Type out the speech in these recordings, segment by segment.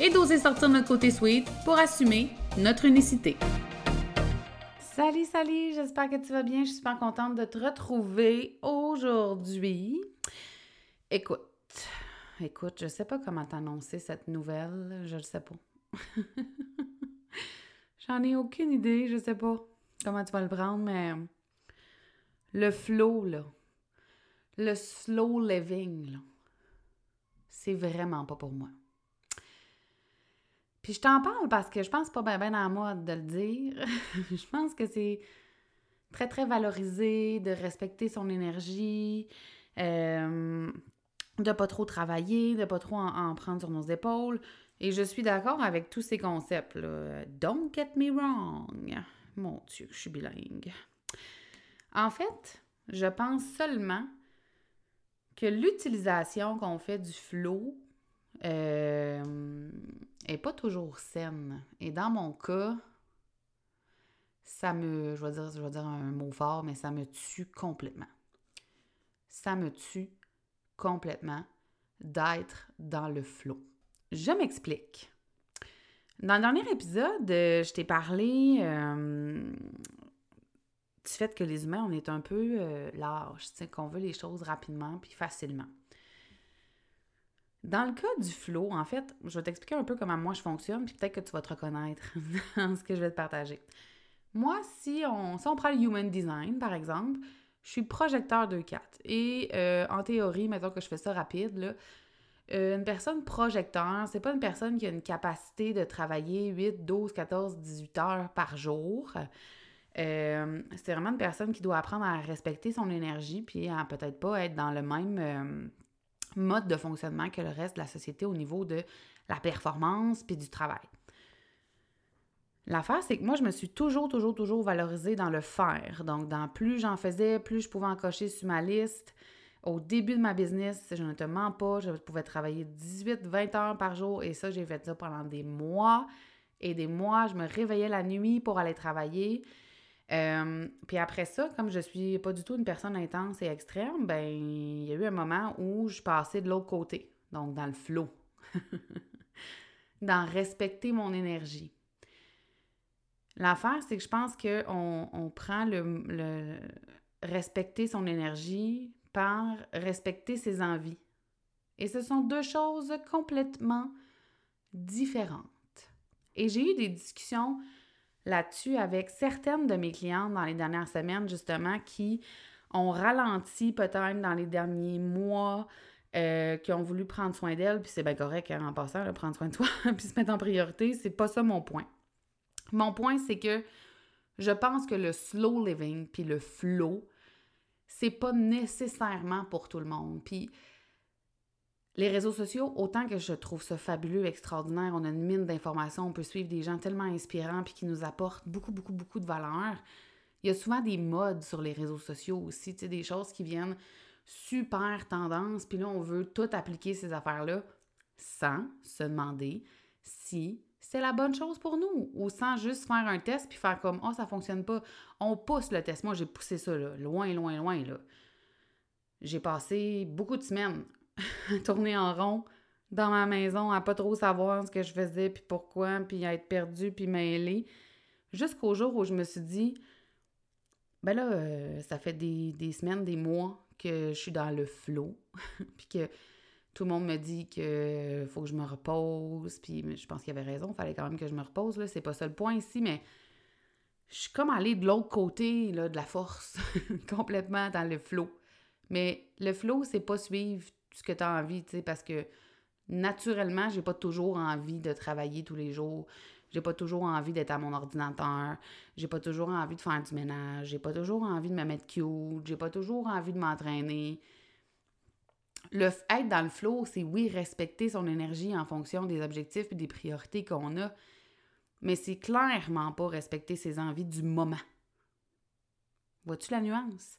et d'oser sortir notre côté sweet pour assumer notre unicité. Salut, salut, j'espère que tu vas bien. Je suis super contente de te retrouver aujourd'hui. Écoute, écoute, je sais pas comment t'annoncer cette nouvelle, je le sais pas. J'en ai aucune idée, je sais pas comment tu vas le prendre, mais le flow, là, le slow living, là, c'est vraiment pas pour moi. Je t'en parle parce que je pense pas bien ben la mode de le dire. je pense que c'est très, très valorisé de respecter son énergie, euh, de pas trop travailler, de pas trop en, prendre sur nos épaules. Et je suis d'accord avec tous ces concepts-là. Don't get me wrong. Mon Dieu, je suis bilingue. En fait, je pense seulement que l'utilisation qu'on fait du flow euh, est pas toujours saine. Et dans mon cas, ça me, je vais dire, je vais dire un mot fort, mais ça me tue complètement. Ça me tue complètement d'être dans le flot. Je m'explique. Dans le dernier épisode, euh, je t'ai parlé euh, du fait que les humains, on est un peu euh, lâches, qu'on veut les choses rapidement puis facilement. Dans le cas du flow, en fait, je vais t'expliquer un peu comment moi je fonctionne, puis peut-être que tu vas te reconnaître dans ce que je vais te partager. Moi, si on, si on prend le Human Design, par exemple, je suis projecteur 2-4. Et euh, en théorie, mettons que je fais ça rapide, là, euh, une personne projecteur, c'est pas une personne qui a une capacité de travailler 8, 12, 14, 18 heures par jour. Euh, c'est vraiment une personne qui doit apprendre à respecter son énergie, puis à peut-être pas être dans le même mode de fonctionnement que le reste de la société au niveau de la performance puis du travail. L'affaire, c'est que moi, je me suis toujours, toujours, toujours valorisée dans le faire. Donc, dans plus j'en faisais, plus je pouvais en cocher sur ma liste. Au début de ma business, je ne te mens pas, je pouvais travailler 18-20 heures par jour et ça, j'ai fait ça pendant des mois et des mois. Je me réveillais la nuit pour aller travailler. Euh, puis après ça, comme je suis pas du tout une personne intense et extrême, ben il y a eu un moment où je passais de l'autre côté, donc dans le flot, dans respecter mon énergie. L'affaire, c'est que je pense qu'on on prend le, le respecter son énergie par respecter ses envies. Et ce sont deux choses complètement différentes. Et j'ai eu des discussions là-dessus avec certaines de mes clientes dans les dernières semaines, justement, qui ont ralenti peut-être dans les derniers mois, euh, qui ont voulu prendre soin d'elles, puis c'est bien correct hein, en passant, prendre soin de toi, puis se mettre en priorité, c'est pas ça mon point. Mon point, c'est que je pense que le slow living puis le flow, c'est pas nécessairement pour tout le monde. Puis les réseaux sociaux, autant que je trouve ça fabuleux, extraordinaire, on a une mine d'informations, on peut suivre des gens tellement inspirants puis qui nous apportent beaucoup, beaucoup, beaucoup de valeur. Il y a souvent des modes sur les réseaux sociaux aussi, tu sais, des choses qui viennent super tendance, puis là, on veut tout appliquer ces affaires-là sans se demander si c'est la bonne chose pour nous ou sans juste faire un test puis faire comme « Oh, ça fonctionne pas ». On pousse le test. Moi, j'ai poussé ça, là, loin, loin, loin, là. J'ai passé beaucoup de semaines tourner en rond dans ma maison, à pas trop savoir ce que je faisais, puis pourquoi, puis à être perdue, puis mêlée. Jusqu'au jour où je me suis dit, ben là, euh, ça fait des, semaines, des mois que je suis dans le flot, puis que tout le monde me dit que faut que je me repose, puis je pense qu'il avait raison, il fallait quand même que je me repose, là, c'est pas ça le point ici, mais je suis comme allée de l'autre côté, là, de la force, complètement dans le flot. Mais le flow, c'est pas suivre ce que tu as envie, tu sais, parce que naturellement, j'ai pas toujours envie de travailler tous les jours. J'ai pas toujours envie d'être à mon ordinateur. J'ai pas toujours envie de faire du ménage. J'ai pas toujours envie de me mettre cute. J'ai pas toujours envie de m'entraîner. le être dans le flow, c'est oui, respecter son énergie en fonction des objectifs et des priorités qu'on a, mais c'est clairement pas respecter ses envies du moment. Vois-tu la nuance?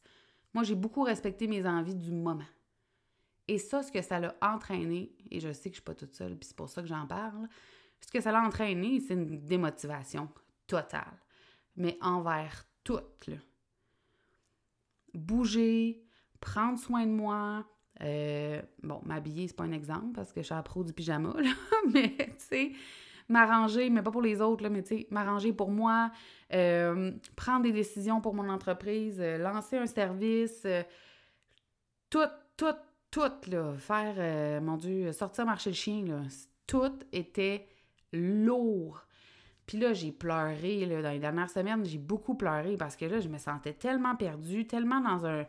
Moi, j'ai beaucoup respecté mes envies du moment. Et ça, ce que ça l'a entraîné, et je sais que je suis pas toute seule, puis c'est pour ça que j'en parle, ce que ça l'a entraîné, c'est une démotivation totale. Mais envers tout, là. Bouger, prendre soin de moi, euh, bon, m'habiller, c'est pas un exemple parce que je suis à pro du pyjama, là, mais tu sais, m'arranger, mais pas pour les autres, là, mais tu sais, m'arranger pour moi, euh, prendre des décisions pour mon entreprise, euh, lancer un service, tout, tout, tout, là, faire, mon Dieu, sortir marcher le chien, là, tout était lourd. Puis là, j'ai pleuré, dans les dernières semaines, j'ai beaucoup pleuré parce que là, je me sentais tellement perdue, tellement dans un,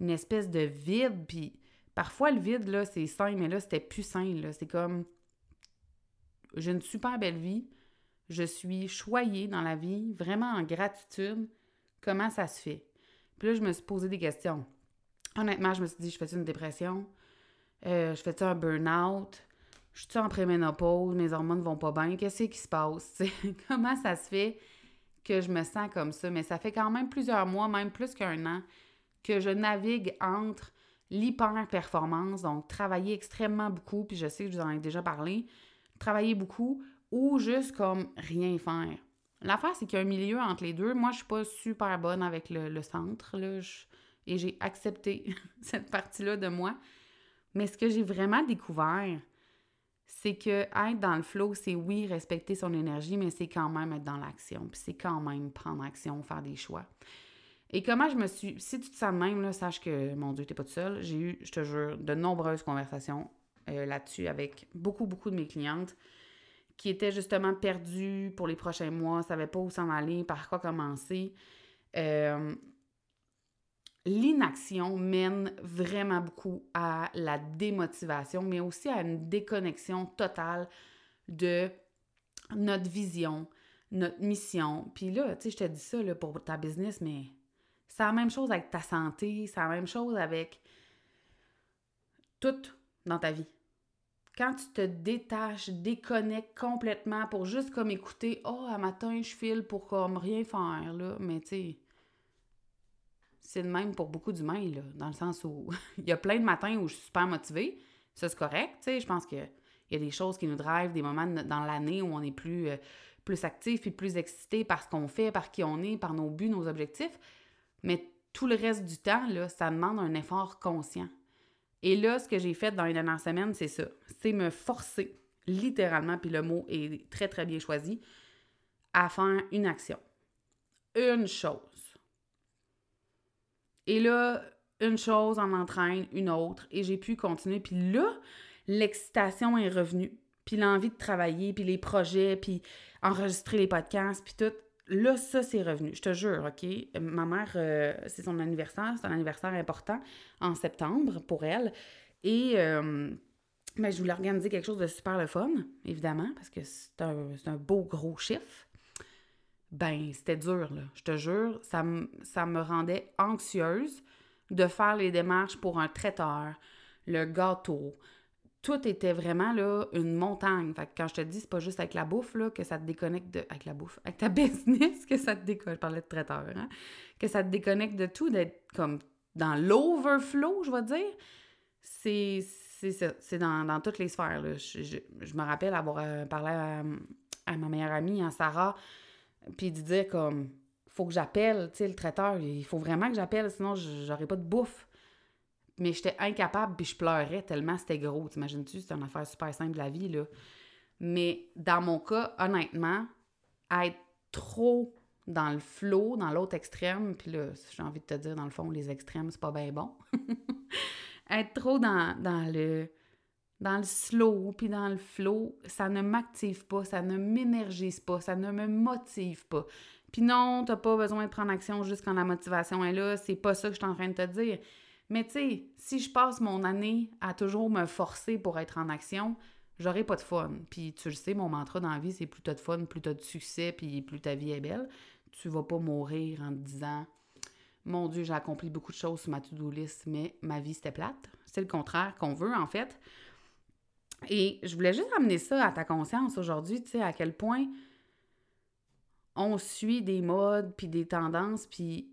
une espèce de vide, puis Parfois, le vide, là, c'est sain, mais là, c'était plus sain. Là. C'est comme j'ai une super belle vie. Je suis choyée dans la vie, vraiment en gratitude. Comment ça se fait? Puis là, je me suis posé des questions. Honnêtement, je me suis dit, je fais une dépression? Euh, je fais un burn-out? Je suis en préménopause? Mes hormones vont pas bien? Qu'est-ce qui se passe? Comment ça se fait que je me sens comme ça? Mais ça fait quand même plusieurs mois, même plus qu'un an, que je navigue entre l'hyper-performance, donc travailler extrêmement beaucoup, puis je sais que je vous en ai déjà parlé, travailler beaucoup ou juste comme rien faire. L'affaire, c'est qu'il y a un milieu entre les deux. Moi, je suis pas super bonne avec le, centre, là, et j'ai accepté cette partie-là de moi. Mais ce que j'ai vraiment découvert, c'est que être dans le flow, c'est oui, respecter son énergie, mais c'est quand même être dans l'action. Puis c'est quand même prendre action, faire des choix. Et comment je me suis. Si tu te sens même, sache que, mon Dieu, t'es pas tout seul. J'ai eu, je te jure, de nombreuses conversations euh, là-dessus avec beaucoup, beaucoup de mes clientes qui étaient justement perdues pour les prochains mois, ne savaient pas où s'en aller, par quoi commencer. Euh, l'inaction mène vraiment beaucoup à la démotivation, mais aussi à une déconnexion totale de notre vision, notre mission. Puis là, tu sais, je te dis ça là, pour ta business, mais c'est la même chose avec ta santé, c'est la même chose avec tout dans ta vie. Quand tu te détaches, déconnectes complètement pour juste comme écouter Oh, à matin, je file pour comme rien faire, là. Mais tu sais, c'est le même pour beaucoup d'humains, là, dans le sens où il y a plein de matins où je suis super motivée. Ça, c'est correct, tu sais. Je pense qu'il y a des choses qui nous drivent, des moments dans l'année où on est plus, euh, plus actif et plus excité par ce qu'on fait, par qui on est, par nos buts, nos objectifs. Mais tout le reste du temps, là, ça demande un effort conscient. Et là, ce que j'ai fait dans les dernières semaines, c'est ça. C'est me forcer, littéralement, puis le mot est très, très bien choisi, à faire une action. Une chose. Et là, une chose en entraîne une autre, et j'ai pu continuer. Puis là, l'excitation est revenue, puis l'envie de travailler, puis les projets, puis enregistrer les podcasts, puis tout. Là, ça, c'est revenu. Je te jure, OK? Ma mère, euh, c'est son anniversaire. C'est un anniversaire important en septembre pour elle. Et euh, ben, je voulais organiser quelque chose de super le fun, évidemment, parce que c'est un, beau gros chiffre. Ben, c'était dur, là. Je te jure, ça, ça me rendait anxieuse de faire les démarches pour un traiteur, le gâteau, tout était vraiment là une montagne. Fait que quand je te dis, c'est pas juste avec la bouffe là, que ça te déconnecte de. Avec la bouffe, avec ta business que ça te déconnecte. Je parlais de traiteur, hein? Que ça te déconnecte de tout, d'être comme dans l'overflow, je vais dire. C'est. C'est dans, toutes les sphères. Là. Je, me rappelle avoir euh, parlé à, ma meilleure amie, à Sarah, puis de dire comme faut que j'appelle, tu sais, le traiteur, il faut vraiment que j'appelle, sinon j'aurais pas de bouffe. Mais j'étais incapable, puis je pleurais tellement c'était gros. T'imagines-tu? C'est une affaire super simple de la vie, là. Mais dans mon cas, honnêtement, être trop dans le flow, dans l'autre extrême, puis là, j'ai envie de te dire, dans le fond, les extrêmes, c'est pas bien bon. être trop dans, dans le dans le slow, puis dans le flow, ça ne m'active pas, ça ne m'énergise pas, ça ne me motive pas. Puis non, t'as pas besoin de prendre action juste quand la motivation est là, c'est pas ça que je suis en train de te dire. Mais tu sais, si je passe mon année à toujours me forcer pour être en action, j'aurai pas de fun. Puis tu le sais, mon mantra dans la vie, c'est plus t'as de fun, plus t'as de succès, puis plus ta vie est belle. Tu vas pas mourir en te disant mon Dieu, j'ai accompli beaucoup de choses sur ma to-do list, mais ma vie, c'était plate. C'est le contraire qu'on veut, en fait. Et je voulais juste amener ça à ta conscience aujourd'hui, tu sais, à quel point on suit des modes, puis des tendances, puis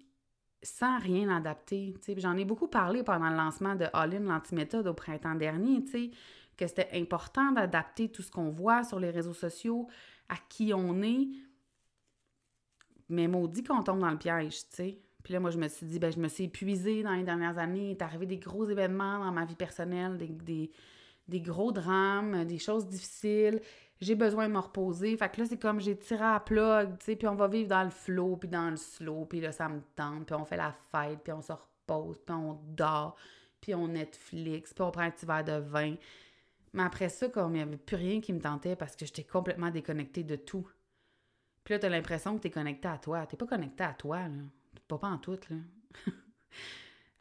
sans rien adapter. J'en ai beaucoup parlé pendant le lancement de All-in, l'antiméthode au printemps dernier, que c'était important d'adapter tout ce qu'on voit sur les réseaux sociaux à qui on est. Mais maudit qu'on tombe dans le piège, tu sais. Puis là, moi, je me suis dit, ben, je me suis épuisée dans les dernières années. Il est arrivé des gros événements dans ma vie personnelle, des gros drames, des choses difficiles j'ai besoin de me reposer. Fait que là, c'est comme j'ai tiré à plug, tu sais, puis on va vivre dans le flow, puis dans le slow, puis là, ça me tente, puis on fait la fête, puis on se repose, puis on dort, puis on Netflix, puis on prend un petit verre de vin. Mais après ça, comme il n'y avait plus rien qui me tentait parce que j'étais complètement déconnectée de tout. Puis là, t'as l'impression que t'es connecté à toi. T'es pas connecté à toi, là. Pas, pas en tout, là.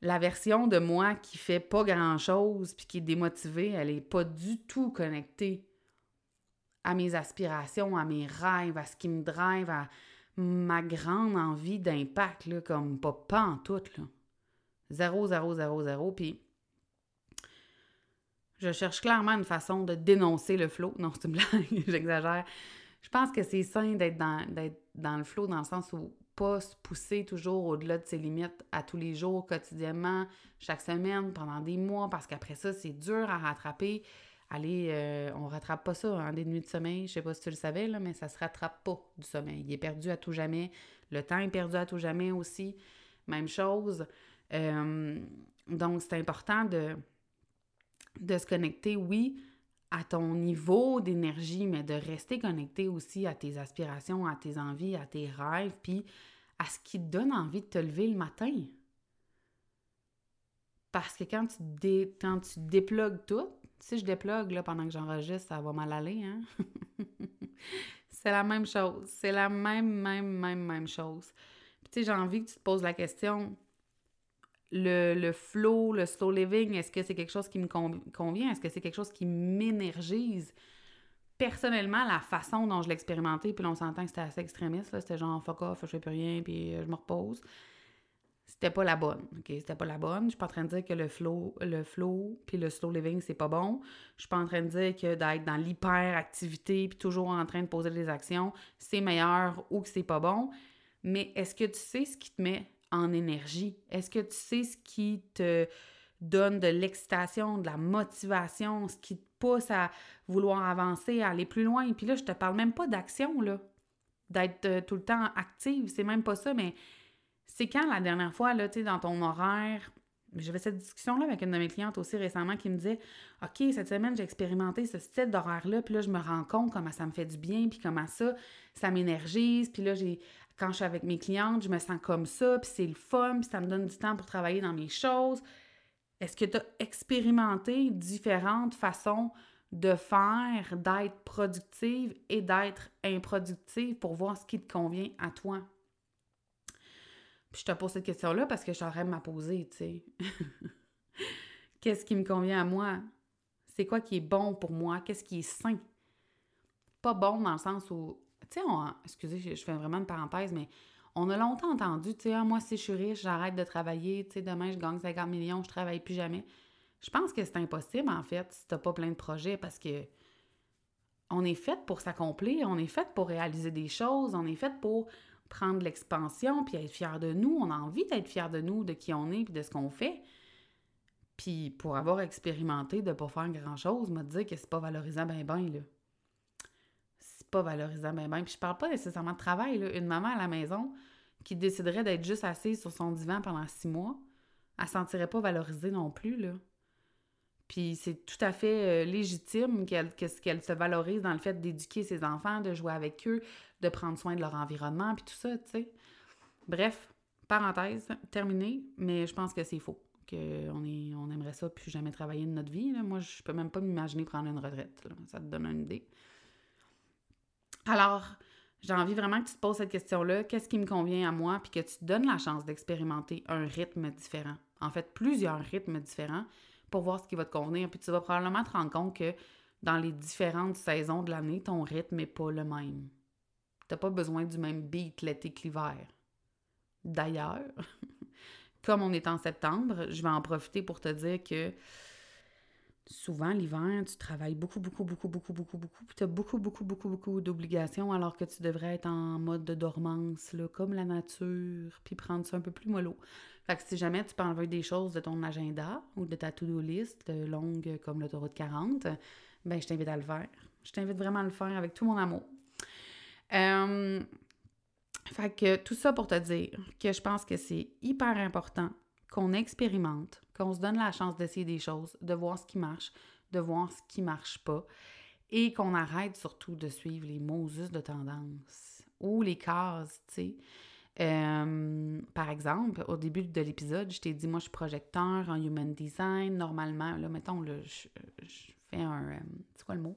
la version de moi qui fait pas grand-chose puis qui est démotivée, elle est pas du tout connectée à mes aspirations, à mes rêves, à ce qui me drive, à ma grande envie d'impact, comme pas, en tout, là. Zéro, zéro, zéro, zéro. Puis je cherche clairement une façon de dénoncer le flow. Non, c'est une blague, j'exagère. Je pense que c'est sain d'être dans, dans le flow dans le sens où pas se pousser toujours au-delà de ses limites à tous les jours, quotidiennement, chaque semaine, pendant des mois, parce qu'après ça, c'est dur à rattraper. Allez, euh, on rattrape pas ça, hein, des nuits de sommeil. Je sais pas si tu le savais, là, mais ça se rattrape pas du sommeil. Il est perdu à tout jamais. Le temps est perdu à tout jamais aussi. Même chose. Euh, donc, c'est important de, de se connecter, oui, à ton niveau d'énergie, mais de rester connecté aussi à tes aspirations, à tes envies, à tes rêves, puis à ce qui te donne envie de te lever le matin. Parce que quand tu, dé, tu déplugues tout, si je déplugue là, pendant que j'enregistre, ça va mal aller, hein? c'est la même chose. C'est la même, même, même, même chose. Puis tu sais, j'ai envie que tu te poses la question, le, le flow, le slow living, est-ce que c'est quelque chose qui me convient? Est-ce que c'est quelque chose qui m'énergise? Personnellement, la façon dont je l'ai expérimenté, puis on s'entend que c'était assez extrémiste, c'était genre fuck off, je fais plus rien, puis euh, je me repose c'était pas la bonne. OK, c'était pas la bonne. Je suis pas en train de dire que le flow, le flow puis le slow living, c'est pas bon. Je suis pas en train de dire que d'être dans l'hyperactivité puis toujours en train de poser des actions, c'est meilleur ou que c'est pas bon. Mais est-ce que tu sais ce qui te met en énergie? Est-ce que tu sais ce qui te donne de l'excitation, de la motivation, ce qui te pousse à vouloir avancer, à aller plus loin? Puis là, je te parle même pas d'action, là. D'être euh, tout le temps active, c'est même pas ça, mais c'est quand la dernière fois, là, tu dans ton horaire, j'avais cette discussion-là avec une de mes clientes aussi récemment qui me disait OK, cette semaine, j'ai expérimenté ce style d'horaire-là, puis là, je me rends compte comment ça me fait du bien, puis comment ça, ça m'énergise, puis là, j'ai quand je suis avec mes clientes, je me sens comme ça, puis c'est le fun, puis ça me donne du temps pour travailler dans mes choses. Est-ce que tu as expérimenté différentes façons de faire, d'être productive et d'être improductive pour voir ce qui te convient à toi? Puis je te pose cette question-là parce que train de poser, tu sais. Qu'est-ce qui me convient à moi? C'est quoi qui est bon pour moi? Qu'est-ce qui est sain? Pas bon dans le sens où, tu sais, excusez, je fais vraiment une parenthèse, mais on a longtemps entendu, tu sais, ah, moi, si je suis riche, j'arrête de travailler, tu sais, demain, je gagne 50 millions, je travaille plus jamais. Je pense que c'est impossible, en fait, si t'as pas plein de projets parce que on est fait pour s'accomplir, on est fait pour réaliser des choses, on est fait pour prendre l'expansion, puis être fier de nous. On a envie d'être fier de nous, de qui on est, puis de ce qu'on fait. Puis pour avoir expérimenté de ne pas faire grand-chose, me dire que c'est pas valorisant ben ben, là. C'est pas valorisant ben ben. Puis je parle pas nécessairement de travail, là. Une maman à la maison qui déciderait d'être juste assise sur son divan pendant six mois, elle sentirait pas valorisée non plus, là. Puis c'est tout à fait euh, légitime qu'elle se valorise dans le fait d'éduquer ses enfants, de jouer avec eux, de prendre soin de leur environnement, puis tout ça, tu sais. Bref, parenthèse, terminée, mais je pense que c'est faux. Qu'on on aimerait ça puis jamais travailler de notre vie. Moi, je peux même pas m'imaginer prendre une retraite. Ça te donne une idée. Alors, j'ai envie vraiment que tu te poses cette question-là. Qu'est-ce qui me convient à moi? Puis que tu te donnes la chance d'expérimenter un rythme différent? En fait, plusieurs rythmes différents pour voir ce qui va te convenir. Puis tu vas probablement te rendre compte que dans les différentes saisons de l'année, ton rythme n'est pas le même. Tu n'as pas besoin du même beat l'été qu'hiver. D'ailleurs, comme on est en septembre, je vais en profiter pour te dire que souvent l'hiver, tu travailles beaucoup, beaucoup, beaucoup, beaucoup, beaucoup, beaucoup, puis tu as beaucoup, beaucoup, beaucoup, beaucoup d'obligations alors que tu devrais être en mode de dormance, là, comme la nature, puis prendre ça un peu plus mollo. Fait que si jamais tu peux enlever des choses de ton agenda ou de ta to-do list longue comme l'autoroute 40, ben je t'invite à le faire. Je t'invite vraiment à le faire avec tout mon amour. Euh, fait que tout ça pour te dire que je pense que c'est hyper important qu'on expérimente, qu'on se donne la chance d'essayer des choses, de voir ce qui marche, de voir ce qui marche pas, et qu'on arrête surtout de suivre les Moses de tendance ou les cases, tu sais. Euh, par exemple, au début de l'épisode, je t'ai dit, moi, je suis projecteur en human design. Normalement, là, mettons, là, je, fais un. Euh, c'est quoi le mot?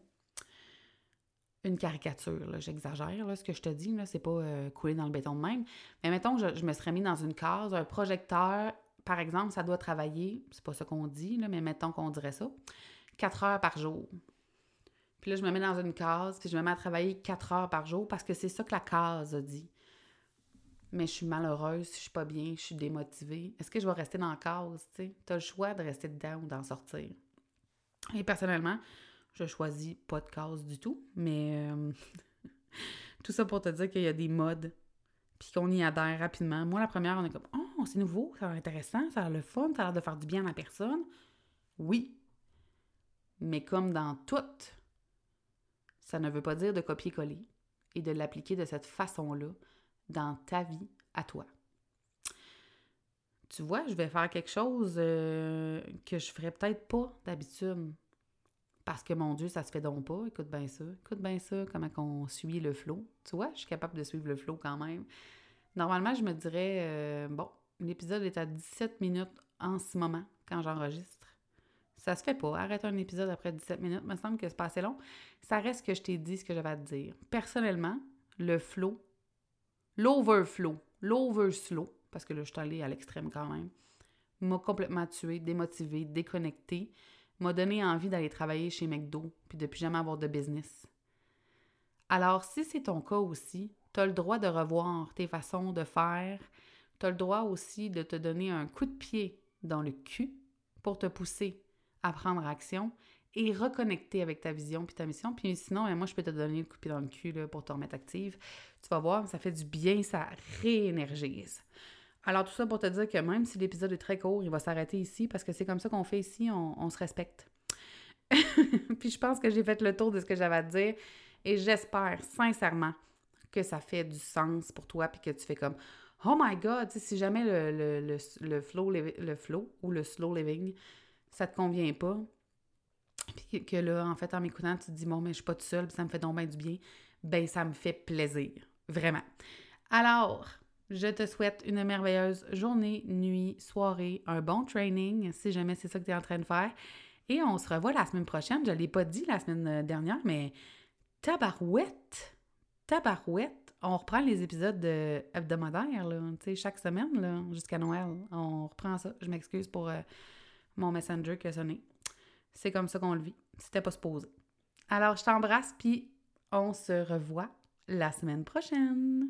Une caricature, j'exagère, là, ce que je te dis, là, c'est pas euh, couler dans le béton de même. Mais mettons, je me serais mis dans une case, un projecteur par exemple, ça doit travailler, c'est pas ça qu'on dit, là, mais mettons qu'on dirait ça, 4 heures par jour. Puis là, je me mets dans une case, puis je me mets à travailler 4 heures par jour parce que c'est ça que la case a dit. Mais je suis malheureuse, je suis pas bien, je suis démotivée. Est-ce que je vais rester dans la case? Tu as le choix de rester dedans ou d'en sortir. Et personnellement, je choisis pas de case du tout, mais euh, tout ça pour te dire qu'il y a des modes puis qu'on y adhère rapidement. Moi, la première, on est comme Oh, c'est nouveau, ça a l'air intéressant, ça a l'air le fun, ça a l'air de faire du bien à la personne. Oui. Mais comme dans tout, ça ne veut pas dire de copier-coller et de l'appliquer de cette façon-là dans ta vie à toi. Tu vois, je vais faire quelque chose euh, que je ferais peut-être pas d'habitude. Parce que mon Dieu, ça se fait donc pas. Écoute bien ça. Écoute bien ça, comment on suit le flow. Tu vois, je suis capable de suivre le flow quand même. Normalement, je me dirais, euh, bon, l'épisode est à 17 minutes en ce moment quand j'enregistre. Ça se fait pas. Arrête un épisode après 17 minutes. me semble que c'est pas assez long. Ça reste que je t'ai dit ce que j'avais à te dire. Personnellement, le flow, l'overflow, l'overslow, parce que là, je suis allée à l'extrême quand même, m'a complètement tué, démotivé, déconnecté m'a donné envie d'aller travailler chez McDo, puis de plus jamais avoir de business. Alors, si c'est ton cas aussi, tu le droit de revoir tes façons de faire, tu as le droit aussi de te donner un coup de pied dans le cul pour te pousser à prendre action et reconnecter avec ta vision puis ta mission. Puis sinon, ben, moi, je peux te donner le coup de pied dans le cul pour te remettre active. Tu vas voir, ça fait du bien, ça réénergise. Alors, tout ça pour te dire que même si l'épisode est très court, il va s'arrêter ici parce que c'est comme ça qu'on fait ici, on, se respecte. Puis je pense que j'ai fait le tour de ce que j'avais à te dire et j'espère sincèrement que ça fait du sens pour toi puis que tu fais comme Oh my God, si jamais le, le, flow ou le slow living, ça te convient pas, puis que là, en fait, en m'écoutant, tu te dis Bon, mais je suis pas toute seule, ça me fait donc bien du bien, ben ça me fait plaisir. Vraiment. Alors, je te souhaite une merveilleuse journée, nuit, soirée, un bon training, si jamais c'est ça que tu es en train de faire. Et on se revoit la semaine prochaine. Je ne l'ai pas dit la semaine euh, dernière, mais tabarouette! Tabarouette! On reprend les épisodes hebdomadaires, là, chaque semaine, jusqu'à Noël. On reprend ça. Je m'excuse pour euh, mon messenger qui a sonné. C'est comme ça qu'on le vit. C'était pas supposé. Alors, je t'embrasse, puis on se revoit la semaine prochaine.